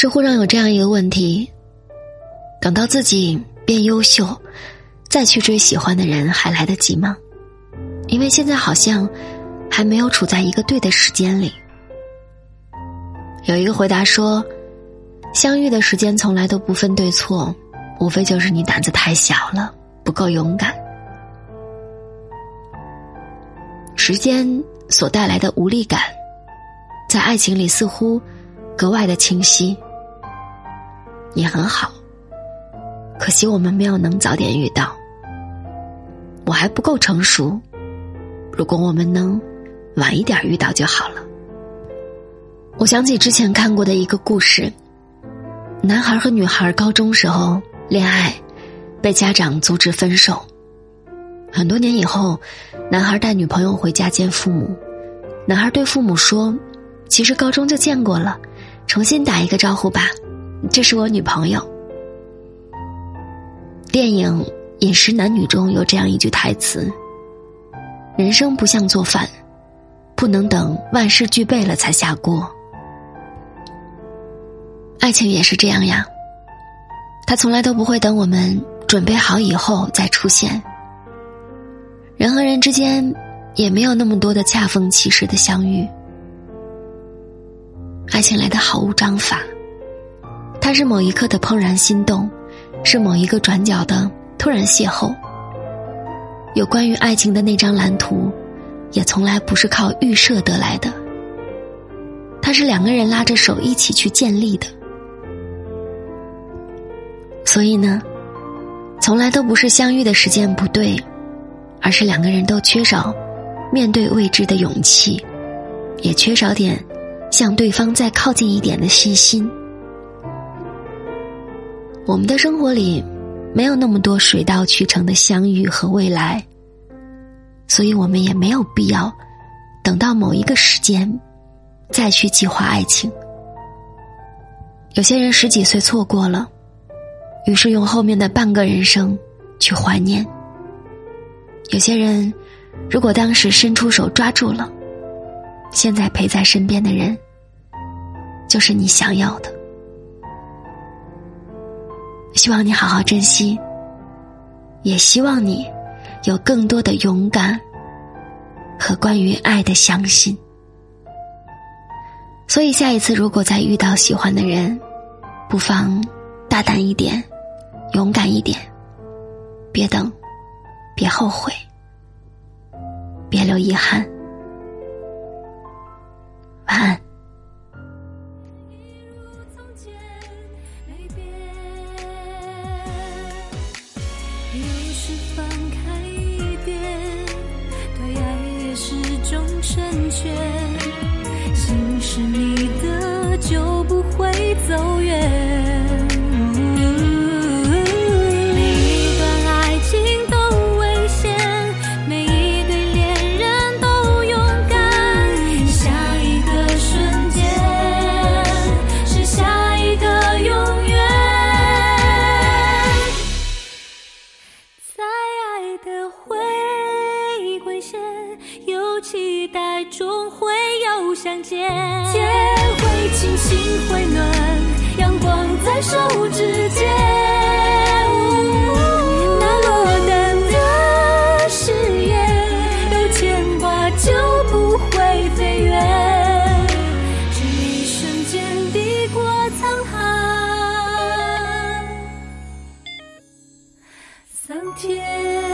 知乎上有这样一个问题：等到自己变优秀，再去追喜欢的人还来得及吗？因为现在好像还没有处在一个对的时间里。有一个回答说：“相遇的时间从来都不分对错，无非就是你胆子太小了，不够勇敢。时间所带来的无力感，在爱情里似乎格外的清晰。”也很好，可惜我们没有能早点遇到。我还不够成熟，如果我们能晚一点遇到就好了。我想起之前看过的一个故事：男孩和女孩高中时候恋爱，被家长阻止分手。很多年以后，男孩带女朋友回家见父母，男孩对父母说：“其实高中就见过了，重新打一个招呼吧。”这是我女朋友。电影《饮食男女》中有这样一句台词：“人生不像做饭，不能等万事俱备了才下锅。”爱情也是这样呀，它从来都不会等我们准备好以后再出现。人和人之间也没有那么多的恰逢其时的相遇，爱情来的毫无章法。它是某一刻的怦然心动，是某一个转角的突然邂逅。有关于爱情的那张蓝图，也从来不是靠预设得来的。它是两个人拉着手一起去建立的。所以呢，从来都不是相遇的时间不对，而是两个人都缺少面对未知的勇气，也缺少点向对方再靠近一点的信心。我们的生活里，没有那么多水到渠成的相遇和未来，所以我们也没有必要等到某一个时间再去计划爱情。有些人十几岁错过了，于是用后面的半个人生去怀念；有些人如果当时伸出手抓住了，现在陪在身边的人就是你想要的。希望你好好珍惜，也希望你有更多的勇敢和关于爱的相信。所以下一次如果再遇到喜欢的人，不妨大胆一点，勇敢一点，别等，别后悔，别留遗憾。是放开一点，对爱也是种成全，心是你的就不会走远。天会晴，心会暖，阳光在手指间。那落单的誓言，有牵挂就不会飞远。这一瞬间抵过沧海，桑田。